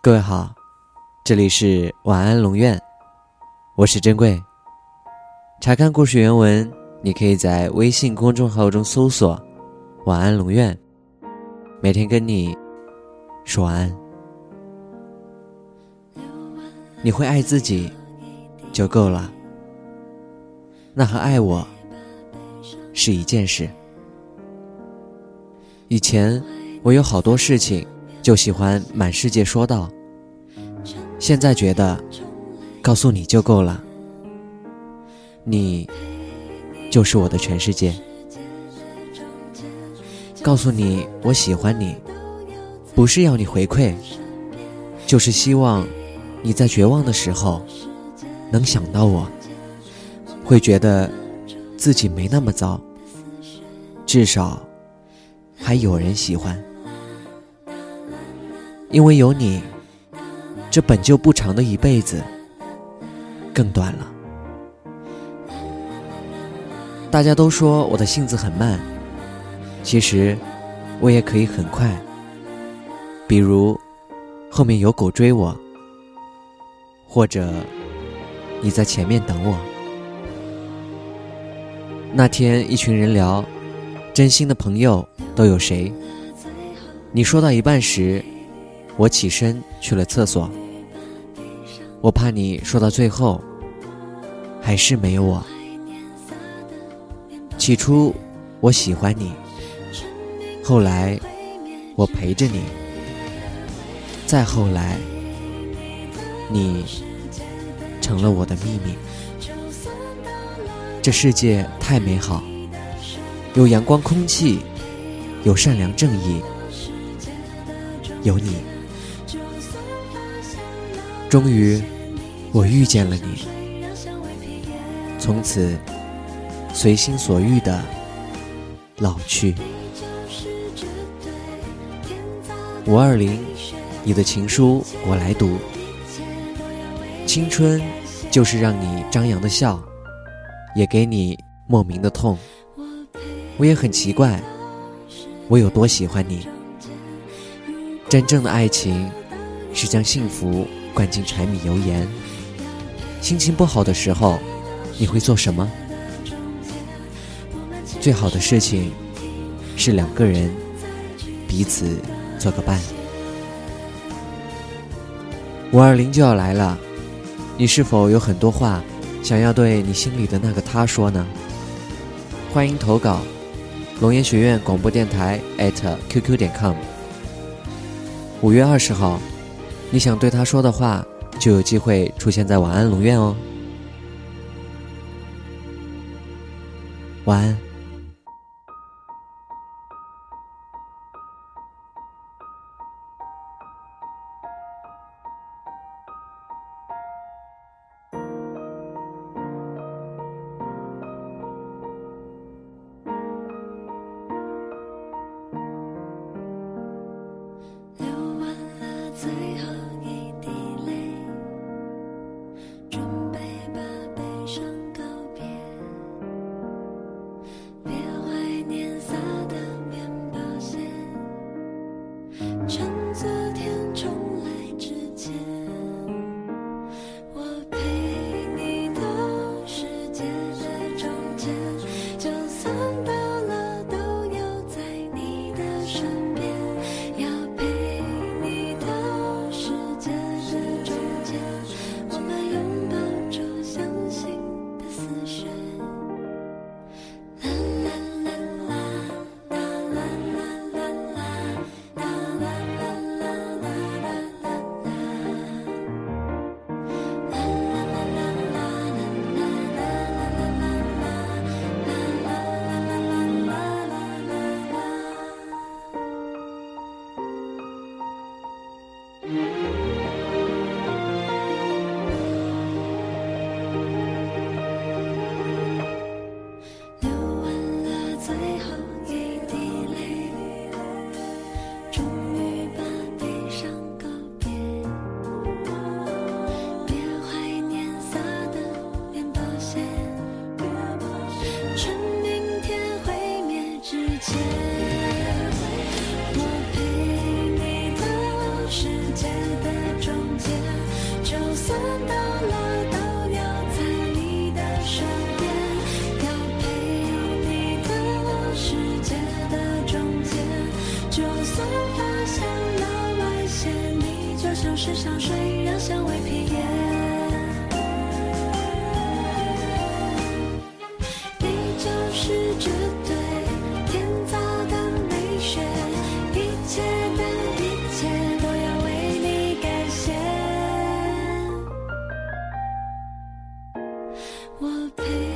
各位好，这里是晚安龙院，我是珍贵。查看故事原文，你可以在微信公众号中搜索“晚安龙院”，每天跟你说晚安。你会爱自己就够了，那和爱我是一件事。以前我有好多事情。就喜欢满世界说道。现在觉得，告诉你就够了。你，就是我的全世界。告诉你我喜欢你，不是要你回馈，就是希望你在绝望的时候，能想到我，会觉得自己没那么糟，至少还有人喜欢。因为有你，这本就不长的一辈子更短了。大家都说我的性子很慢，其实我也可以很快。比如后面有狗追我，或者你在前面等我。那天一群人聊，真心的朋友都有谁？你说到一半时。我起身去了厕所，我怕你说到最后还是没有我。起初我喜欢你，后来我陪着你，再后来你成了我的秘密。这世界太美好，有阳光、空气，有善良、正义，有你。终于，我遇见了你。从此，随心所欲的老去。五二零，你的情书我来读。青春就是让你张扬的笑，也给你莫名的痛。我也很奇怪，我有多喜欢你。真正的爱情，是将幸福。灌进柴米油盐。心情不好的时候，你会做什么？最好的事情是两个人彼此做个伴。五二零就要来了，你是否有很多话想要对你心里的那个他说呢？欢迎投稿，龙岩学院广播电台 at qq 点 com。五月二十号。你想对他说的话，就有机会出现在晚安龙院哦。晚安。我发现了外线，你就像是香水，让香味平。你就是这堆天造的美雪，一切的一切都要为你改写。我陪。